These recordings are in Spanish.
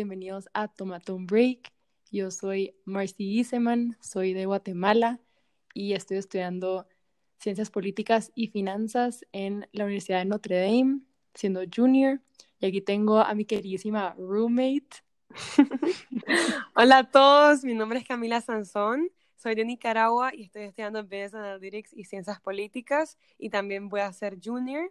bienvenidos a Tomatón Break. Yo soy Marcy Iseman, soy de Guatemala y estoy estudiando Ciencias Políticas y Finanzas en la Universidad de Notre Dame, siendo junior. Y aquí tengo a mi queridísima roommate. Hola a todos, mi nombre es Camila Sansón, soy de Nicaragua y estoy estudiando Business Analytics y Ciencias Políticas y también voy a ser junior.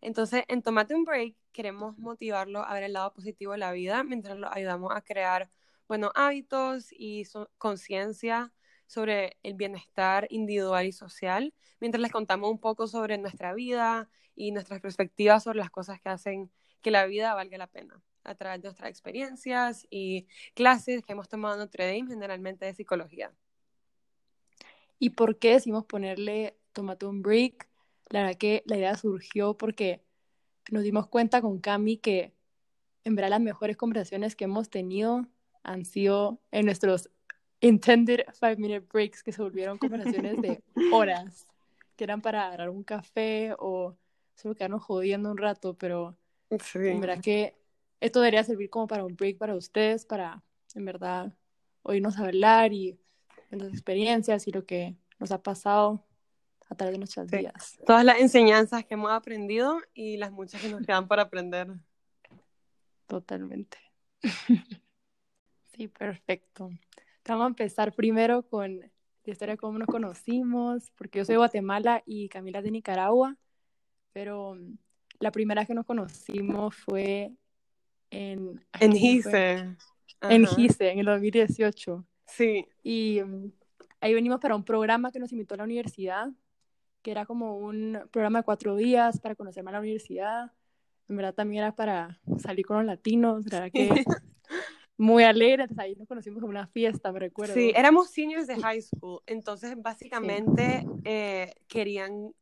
Entonces, en Tomate un Break queremos motivarlo a ver el lado positivo de la vida mientras lo ayudamos a crear buenos hábitos y conciencia sobre el bienestar individual y social, mientras les contamos un poco sobre nuestra vida y nuestras perspectivas sobre las cosas que hacen que la vida valga la pena a través de nuestras experiencias y clases que hemos tomado en Notre Dame, generalmente de psicología. ¿Y por qué decimos ponerle Tomate un Break? La verdad que la idea surgió porque nos dimos cuenta con Cami que en verdad las mejores conversaciones que hemos tenido han sido en nuestros intended five minute breaks que se volvieron conversaciones de horas, que eran para agarrar un café o solo quedarnos jodiendo un rato, pero en verdad que esto debería servir como para un break para ustedes, para en verdad oírnos hablar y nuestras experiencias y lo que nos ha pasado a través de nuestras vidas. Todas las enseñanzas que hemos aprendido y las muchas que nos quedan para aprender. Totalmente. sí, perfecto. Vamos a empezar primero con la historia de cómo nos conocimos, porque yo soy de Guatemala y Camila es de Nicaragua, pero la primera que nos conocimos fue en... En GISE. En GISE, en el 2018. Sí. Y um, ahí venimos para un programa que nos invitó a la universidad, que era como un programa de cuatro días para conocer más la universidad. En verdad también era para salir con los latinos, verdad que muy alegre, ahí nos conocimos como una fiesta, me recuerdo. Sí, éramos seniors de high school, entonces básicamente eh, querían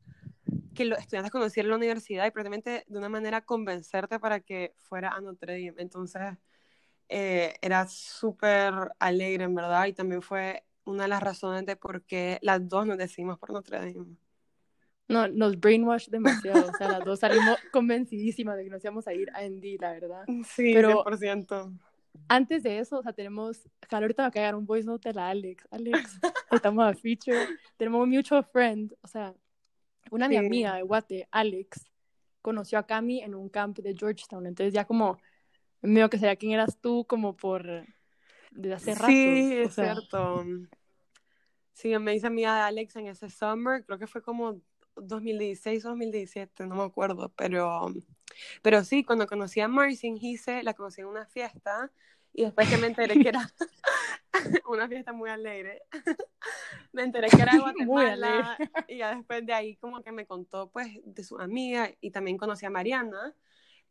que los estudiantes conocieran la universidad y prácticamente de una manera convencerte para que fuera a Notre Dame. Entonces eh, era súper alegre, en verdad, y también fue una de las razones de por qué las dos nos decidimos por Notre Dame. No, nos brainwash demasiado, o sea, las dos salimos convencidísimas de que nos íbamos a ir a Andy, la verdad. Sí, Pero 100%. Antes de eso, o sea, tenemos, ahorita va a caer un voice note de la Alex, Alex, estamos a feature, tenemos un mutual friend, o sea, una mi amiga de Guate, Alex, conoció a Cami en un camp de Georgetown, entonces ya como, medio que sabía quién eras tú, como por, de hace rato. Sí, es cierto. Sí, me hice amiga de Alex en ese summer, creo que fue como 2016 o 2017, no me acuerdo, pero, pero sí, cuando conocí a Marcy en Gise, la conocí en una fiesta, y después que me enteré que era una fiesta muy alegre, me enteré que era de Guatemala y ya después de ahí como que me contó pues de su amiga y también conocí a Mariana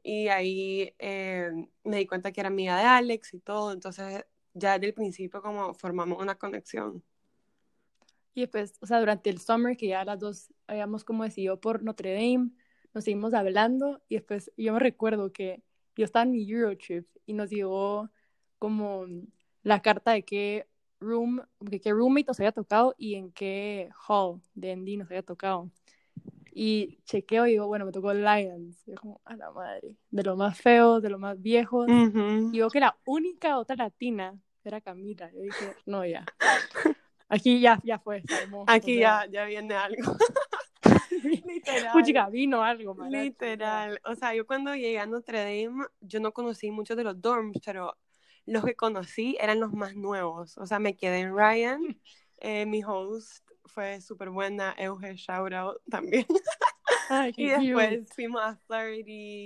y ahí eh, me di cuenta que era amiga de Alex y todo, entonces ya desde el principio como formamos una conexión. Y después, o sea, durante el summer que ya las dos habíamos como decidido por Notre Dame, nos seguimos hablando y después yo me recuerdo que yo estaba en mi Eurotrip y nos llegó como la carta de qué room, de qué roommate nos había tocado y en qué hall de Andy nos había tocado. Y chequeo y digo, bueno, me tocó Lions. Y yo como, a la madre, de lo más feo, de lo más viejo. Y digo que la única otra latina era Camila. Yo dije, no, ya. Aquí ya, ya fue. Aquí ya, ya viene algo. Literal. vino algo, Literal. O sea, yo cuando llegué a Notre Dame, yo no conocí muchos de los dorms, pero los que conocí eran los más nuevos. O sea, me quedé en Ryan. Eh, mi host fue súper buena, Euge Shoutout también. y después fuimos a 30,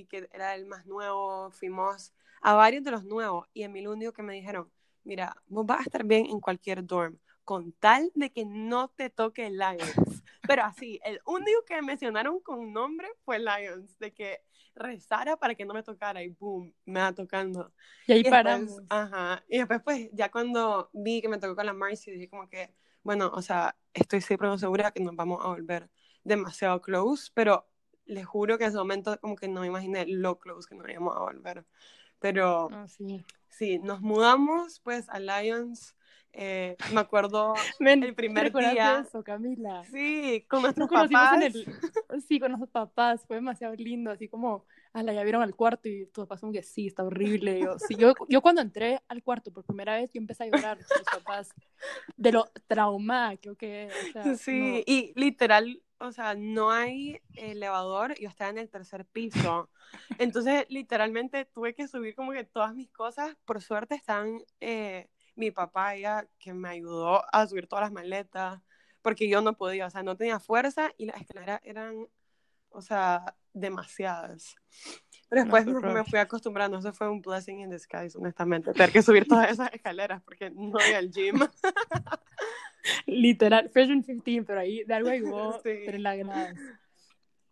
que era el más nuevo. Fuimos a varios de los nuevos. Y en mi único que me dijeron, mira, vos vas a estar bien en cualquier dorm con tal de que no te toque Lions. Pero así, el único que mencionaron con nombre fue Lions, de que rezara para que no me tocara y boom, me va tocando. Y ahí paramos. Ajá. Y después, pues, ya cuando vi que me tocó con la Marcy, dije como que, bueno, o sea, estoy siempre segura que nos vamos a volver demasiado close, pero les juro que en ese momento como que no me imaginé lo close que nos íbamos a volver. Pero ah, sí. sí, nos mudamos pues a Lions Eh, me acuerdo Men, el primer ¿recuerdas de día. eso, Camila? Sí, con nuestros papás. el... Sí, con nuestros papás. Fue demasiado lindo, así como... la ya vieron al cuarto y tus papás como que sí, está horrible. Yo, sí, yo, yo cuando entré al cuarto por primera vez, yo empecé a llorar con mis papás de lo traumada que yo quedé. O sea, Sí, y literal, o sea, no hay elevador, yo estaba en el tercer piso. Entonces, literalmente tuve que subir como que todas mis cosas. Por suerte están eh, mi papá, ella, que me ayudó a subir todas las maletas, porque yo no podía, o sea, no tenía fuerza y las escaleras eran, o sea, demasiadas. Pero después qué me, fui acostumbrando, eso fue un blessing in disguise, honestamente, tener que subir todas esas escaleras porque no voy al gym. Literal, freshman 15, pero ahí de algo ayudó Sí. tener las gradas.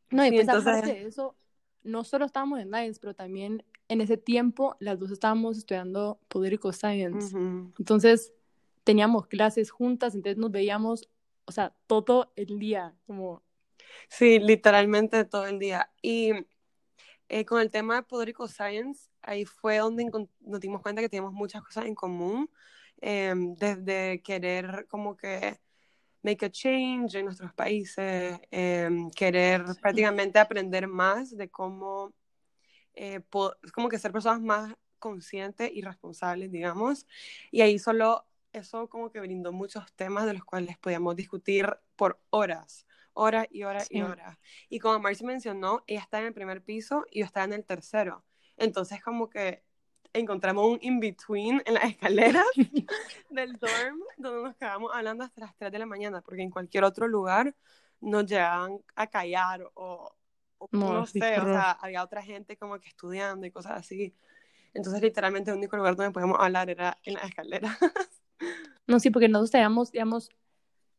No, y Sí, pues entonces- aparte de eso, no solo estábamos en Lions, pero también en ese tiempo las dos estábamos estudiando Political Science. Entonces teníamos clases juntas, entonces nos veíamos, o sea, todo el día, como, Sí, literalmente todo el día. Y eh, con el tema de Political Science, ahí fue donde nos dimos cuenta que teníamos muchas cosas en común, em, desde querer como que make a change en nuestros países, em, querer prácticamente aprender más de cómo, eh, como que ser personas más conscientes y responsables, digamos. Y ahí solo eso como que brindó muchos temas de los cuales podíamos discutir por horas horas y horas y Sí. horas. Y como Marcy mencionó, ella está en el primer piso y yo estaba en el tercero. Entonces como que encontramos un in-between en las escaleras del dorm donde nos quedamos hablando hasta las 3 de la mañana, porque en cualquier otro lugar nos llegaban a callar o No, no, sí, sé, o sea, había otra gente como que estudiando y cosas así. Entonces literalmente el único lugar donde podíamos hablar era en las escaleras. no, sí, porque nosotros teníamos, digamos,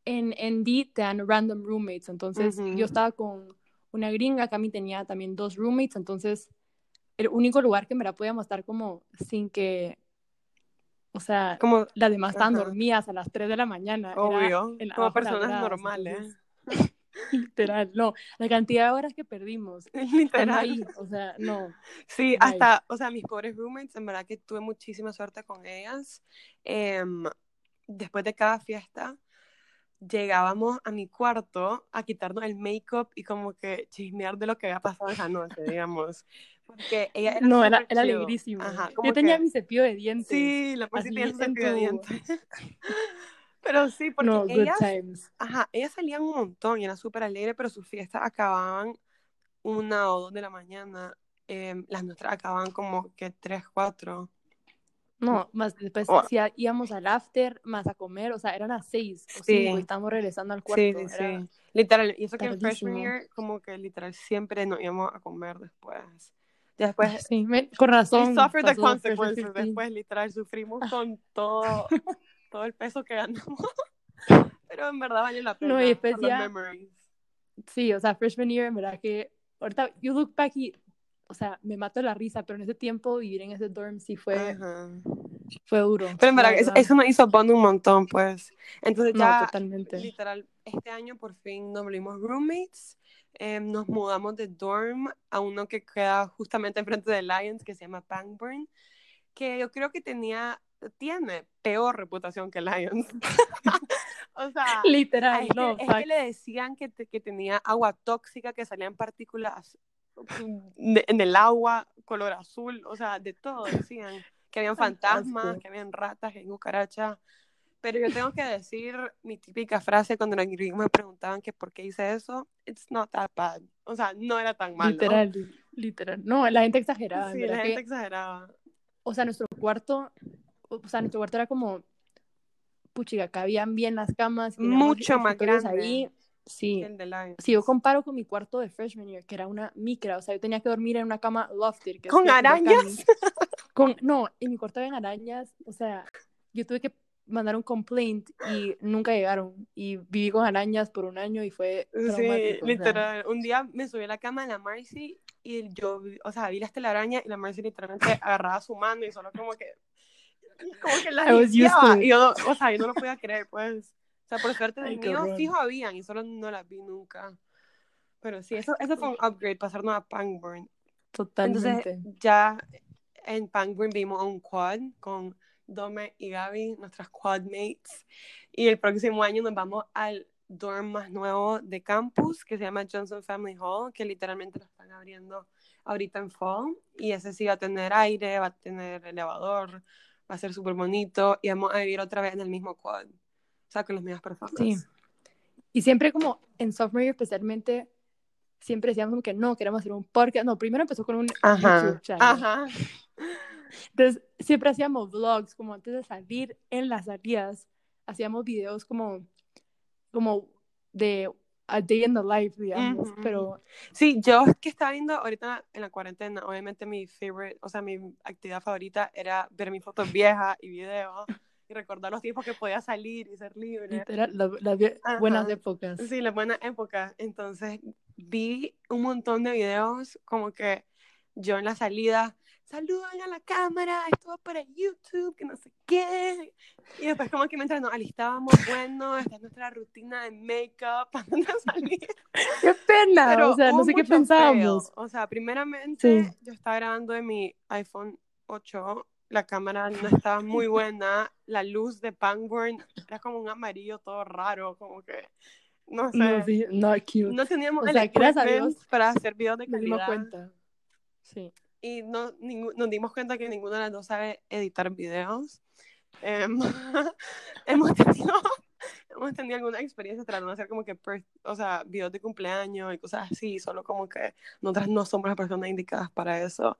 en, en D te dan random roommates, entonces Ujú. yo estaba con una gringa, Cami tenía también dos roommates, entonces el único lugar que en verdad podíamos estar como sin que, o sea, Como, las demás estaban Ajá. dormidas a las 3 de la mañana. era obvio, en- como personas normales. entonces, literal, no, la cantidad de horas que perdimos. Literal. ahí, o sea, no. Sí, hasta, o sea, mis pobres roommates, en verdad que tuve muchísima suerte con ellas. Em, después de cada fiesta, llegábamos a mi cuarto a quitarnos el make-up y como que chismear de lo que había pasado esa noche, digamos. Porque ella era No, era, era alegrísimo. Ajá, Yo tenía que- mi cepillo de dientes. Sí, la así tenía su cepillo de dientes. Pero sí, porque No, ellas, ajá, ellas salían un montón y eran súper alegres, pero sus fiestas acababan una o dos de la mañana. Em, las nuestras acababan como que tres, cuatro. No, más después Oh. sí, íbamos al after, más a comer, o sea, eran las seis o Sí. cinco y estábamos regresando al cuarto. Sí, sí, era- sí. Literal, y eso que en freshman year, como que literal siempre nos íbamos a comer después. Después, Sí, me- con we razón. suffered the consequences. 15. Después, literal, sufrimos con todo, todo el peso que ganamos. Pero en verdad valió la pena. No, y memories. Sí, o sea, freshman year, en verdad que ahorita you look back y, o sea, me mato la risa, pero en ese tiempo vivir en ese dorm sí fue, Ajá. fue duro. Pero en la verdad, eso, eso nos hizo bond un montón, pues. Entonces No, ya, totalmente. literal, este año por fin nos volvimos roommates. Eh, nos mudamos de dorm a uno que queda justamente enfrente de Lions, que se llama Pangburn, que yo creo que tenía, tiene peor reputación que Lions. o sea, Literal, este- no, es que le decían que, te- que tenía agua tóxica, que salían partículas de- en el agua, color azul, o sea, de todo decían. Que habían fantasmas, que habían ratas, que habían cucarachas. Pero yo tengo que decir mi típica frase cuando los gringos me preguntaban que por qué hice eso. It's not that bad. O sea, no era tan malo. Literal, li- literal. No, la gente exageraba, en Sí, la que- gente exageraba. o sea, nuestro cuarto, o sea, nuestro cuarto era como, puchiga, cabían bien las camas. Mucho más grande Ahí. Sí. Si yo comparo con mi cuarto de freshman year, que era una micra, o sea, yo tenía que dormir en una cama lofted. Que es ¿Con que- arañas? Con, no, en mi cuarto habían arañas, o sea, yo tuve que mandar un complaint y nunca llegaron. Y viví con arañas por un año y fue Sí, traumático. o sea. literal. Un día me subí a la cama de la Marcy y yo, o sea, vi la telaraña y la Marcy literalmente agarraba su mano y solo como que, como que la I was used limpiaba. Y yo, no- o sea, yo no lo podía creer, pues. O sea, por suerte qué mío fijo habían y solo no las vi nunca. Pero sí, eso, eso fue un upgrade, pasarnos a Pangburn. Totalmente. Entonces, ya en Pangburn vimos un quad con Dome y Gaby, nuestras quadmates. Y el próximo año nos vamos al dorm más nuevo de campus, que se llama Johnson Family Hall, que literalmente lo están abriendo ahorita en fall. Y ese sí va a tener aire, va a tener elevador, va a ser súper bonito. Y vamos a vivir otra vez en el mismo quad. O sea, con las mismas personas. Sí. Y siempre como en sophomore year especialmente, siempre decíamos que no, queremos hacer un podcast. No, primero empezó con un Ajá, YouTube channel. ajá. Entonces, siempre hacíamos vlogs, como antes de salir en las salidas, hacíamos videos como, como de a day in the life, digamos, pero Sí, yo es que estaba viendo ahorita en la cuarentena, obviamente mi favorite, o sea, mi actividad favorita era ver mis fotos viejas y videos y recordar los tiempos que podía salir y ser libre. literal, las, Ajá. buenas épocas. Sí, las buenas épocas. Entonces vi un montón de videos como que yo en la salida, saludan a la cámara, esto va para YouTube, que no sé qué. Y después como que mientras nos alistábamos, bueno, esta es nuestra rutina de make-up antes de salir. ¡Qué pena! Pero o sea, no sé qué pensábamos. O sea, primeramente Sí. yo estaba grabando de mi iPhone 8, la cámara no estaba muy buena, la luz de Pangborn era como un amarillo todo raro, como que, no sé, No, sí, no, cute. no teníamos O el sea, gracias a equipment Dios para hacer videos de Nos dimos calidad. cuenta. Sí. Y no, nos dimos cuenta que ninguna de las dos sabe editar videos. Em, hemos tenido hemos tenido alguna experiencia tratando de hacer como que, o sea, videos de cumpleaños y cosas así, solo como que nosotras no somos las personas indicadas para eso.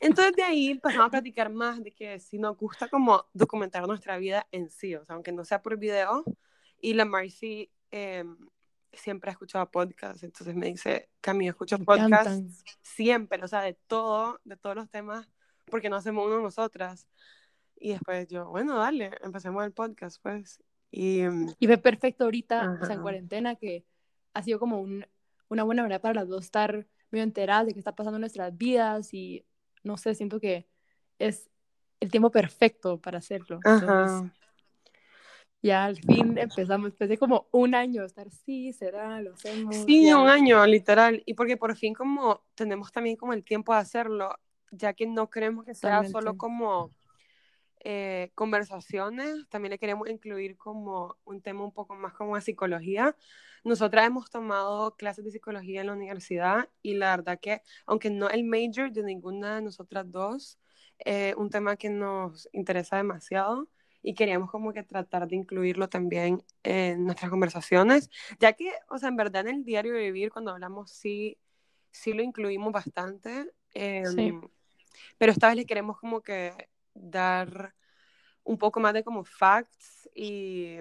Entonces de ahí empezamos a platicar más de que si nos gusta como documentar nuestra vida en sí, o sea, aunque no sea por video. Y la Marcy em, siempre ha escuchado podcasts, entonces me dice, Cami, escucho podcasts siempre, o sea, de todo, de todos los temas, porque no hacemos uno nosotras. Y después yo, bueno, dale, empecemos el podcast, pues. Y mm, Y fue perfecto ahorita, o sea, en cuarentena, que ha sido como un, una buena manera para las dos estar medio enteradas de qué está pasando en nuestras vidas y no sé, siento que es el tiempo perfecto para hacerlo. Entonces, ajá. Ya al fin empezamos, después de como un año estar, sí, será, lo hacemos. Sí, ya. un año, literal. Y porque por fin como tenemos también como el tiempo de hacerlo, ya que no queremos que sea Totalmente. solo como eh, conversaciones, también le queremos incluir como un tema un poco más como de psicología. Nosotras hemos tomado clases de psicología en la universidad y la verdad que, aunque no el major de ninguna de nosotras dos, eh, un tema que nos interesa demasiado y queríamos como que tratar de incluirlo también en nuestras conversaciones, ya que, o sea, en verdad en el diario de vivir, cuando hablamos, sí, sí lo incluimos bastante. eh, Sí. Pero esta vez le queremos como que dar un poco más de como facts y,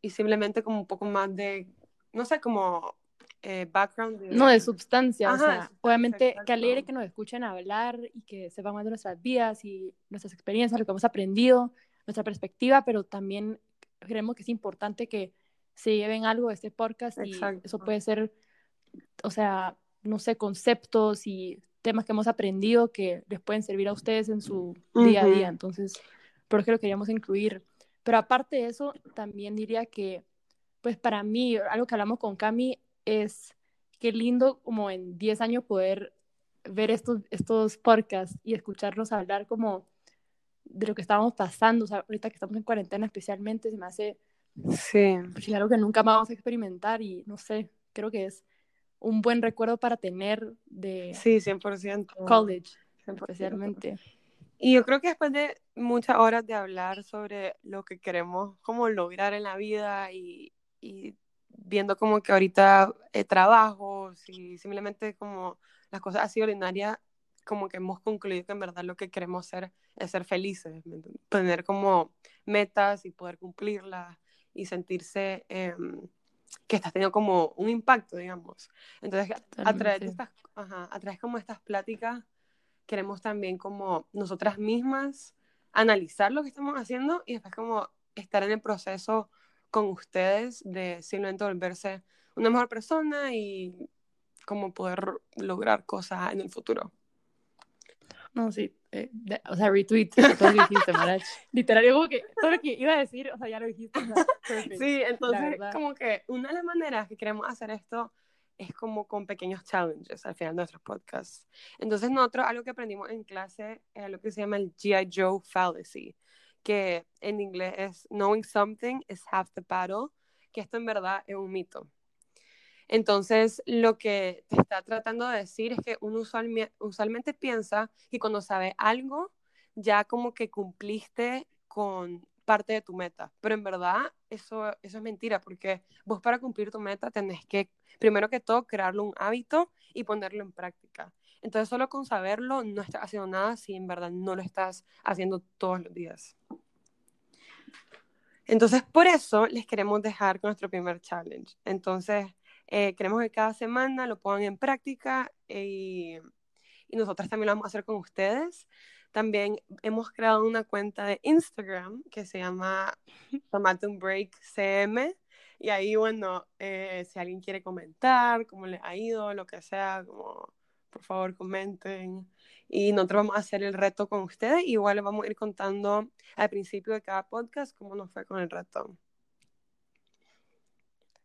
y simplemente como un poco más de, no sé, como eh, background. No, de sustancia, o Ajá, sea, de obviamente que alegre que nos escuchen hablar y que sepan más de nuestras vidas y nuestras experiencias, lo que hemos aprendido, nuestra perspectiva, pero también creemos que es importante que se lleven algo de este podcast y eso puede ser, o sea, no sé, conceptos y temas que hemos aprendido que les pueden servir a ustedes en su día a día, entonces, por eso lo queríamos incluir. Pero aparte de eso, también diría que, pues para mí, algo que hablamos con Cami es qué lindo como en 10 años poder ver estos, estos podcasts y escucharnos hablar como de lo que estábamos pasando, o sea, ahorita que estamos en cuarentena especialmente, se me hace Sí, pues, algo que nunca más vamos a experimentar y no sé, creo que es un buen recuerdo para tener de sí, 100%. college, 100%. especialmente. Y yo creo que después de muchas horas de hablar sobre lo que queremos como lograr en la vida y, y viendo como que ahorita eh, trabajos y simplemente como las cosas así ordinarias, como que hemos concluido que en verdad lo que queremos hacer es ser felices, tener como metas y poder cumplirlas y sentirse em, que estás teniendo como un impacto, digamos. Entonces, a través de estas, ajá, a través como estas pláticas, queremos también como nosotras mismas analizar lo que estamos haciendo y después como estar en el proceso con ustedes de simplemente volverse una mejor persona y como poder lograr cosas en el futuro. No, sí, eh, de- o sea, retweet todo lo que dijiste, Marach. Literal, yo como que todo lo que iba a decir, o sea, ya lo dijiste. o sea. Sí, entonces como que una de las maneras que queremos hacer esto es como con pequeños challenges al final de nuestros podcasts. Entonces nosotros algo que aprendimos en clase es lo que se llama el G.I. Joe Fallacy, que en inglés es knowing something is half the battle, que esto en verdad es un mito. Entonces, lo que te está tratando de decir es que uno usualmente piensa que cuando sabe algo, ya como que cumpliste con parte de tu meta, pero en verdad eso, eso es mentira, porque vos para cumplir tu meta tenés que, primero que todo, crearlo un hábito y ponerlo en práctica. Entonces, solo con saberlo no estás haciendo nada si en verdad no lo estás haciendo todos los días. Entonces, por eso les queremos dejar con nuestro primer challenge. Entonces, eh, queremos que cada semana lo pongan en práctica y, y nosotras también lo vamos a hacer con ustedes. También hemos creado una cuenta de Instagram que se llama Tomate un Break CM. Y ahí, bueno, eh, si alguien quiere comentar cómo le ha ido, lo que sea, por favor comenten. Y nosotros vamos a hacer el reto con ustedes. Igual les vamos a ir contando al principio de cada podcast cómo nos fue con el reto.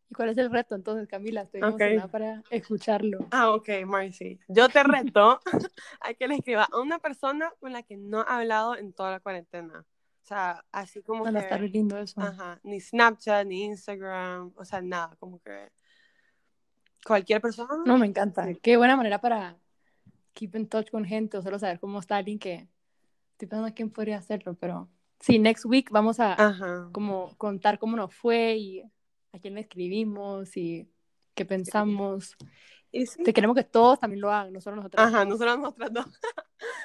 ¿Y cuál es el reto entonces, Camila? Estoy emocionada para escucharlo. Ah, ok, Marcy. Yo te reto a que le escriba a una persona con la que no ha hablado en toda la cuarentena. O sea, así como Van que... a estar lindo eso. Ajá, ni Snapchat, ni Instagram, o sea, nada, como que cualquier persona. No, me encanta. Qué buena manera para keep in touch con gente o solo saber cómo está alguien que estoy pensando quién podría hacerlo, pero sí, next week vamos a como contar cómo nos fue y a quién le escribimos y qué pensamos. Y Te queremos que todos también lo hagan, nosotros. Ajá, no solo nosotras dos.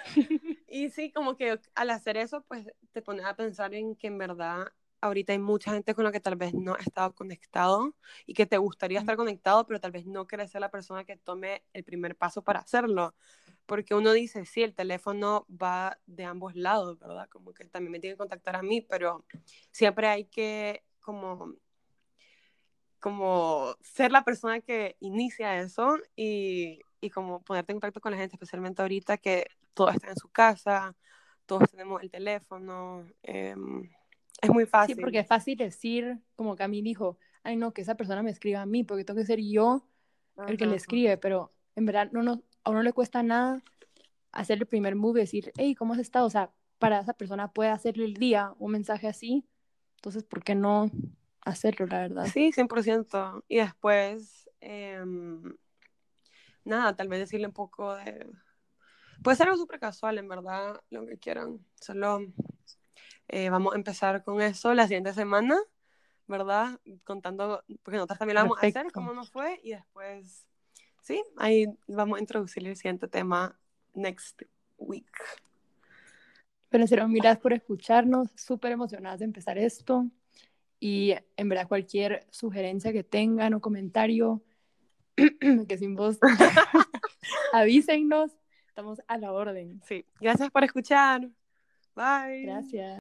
y sí, como que al hacer eso, pues te pones a pensar en que en verdad ahorita hay mucha gente con la que tal vez no has estado conectado y que te gustaría estar conectado, pero tal vez no quieres ser la persona que tome el primer paso para hacerlo. Porque uno dice, sí, el teléfono va de ambos lados, ¿verdad? Como que también me tiene que contactar a mí, pero siempre hay que como como ser la persona que inicia eso y, y, como ponerte en contacto con la gente, especialmente ahorita que todos están en su casa, todos tenemos el teléfono. Eh, es muy fácil. Sí, porque es fácil decir, como mí dijo, ay no, que esa persona me escriba a mí, porque tengo que ser yo el que le escribe, pero en verdad no, no, a uno le cuesta nada hacer el primer move y decir, hey, ¿cómo has estado? O sea, para esa persona puede hacerle el día un mensaje así, entonces, ¿por qué no hacerlo, la verdad. Sí, 100%. Y después, em, nada, tal vez decirle un poco de... Puede ser algo súper casual, en verdad, lo que quieran. Solo eh, vamos a empezar con eso la siguiente semana, ¿verdad? Contando, porque nosotros también lo vamos a hacer, cómo nos fue, y después, sí, ahí vamos a introducir el siguiente tema next week. Pero en gracias por escucharnos, súper emocionadas de empezar esto. Y en verdad cualquier sugerencia que tengan o comentario, que sin voz, avísennos, estamos a la orden. Sí, gracias por escuchar. Bye. Gracias.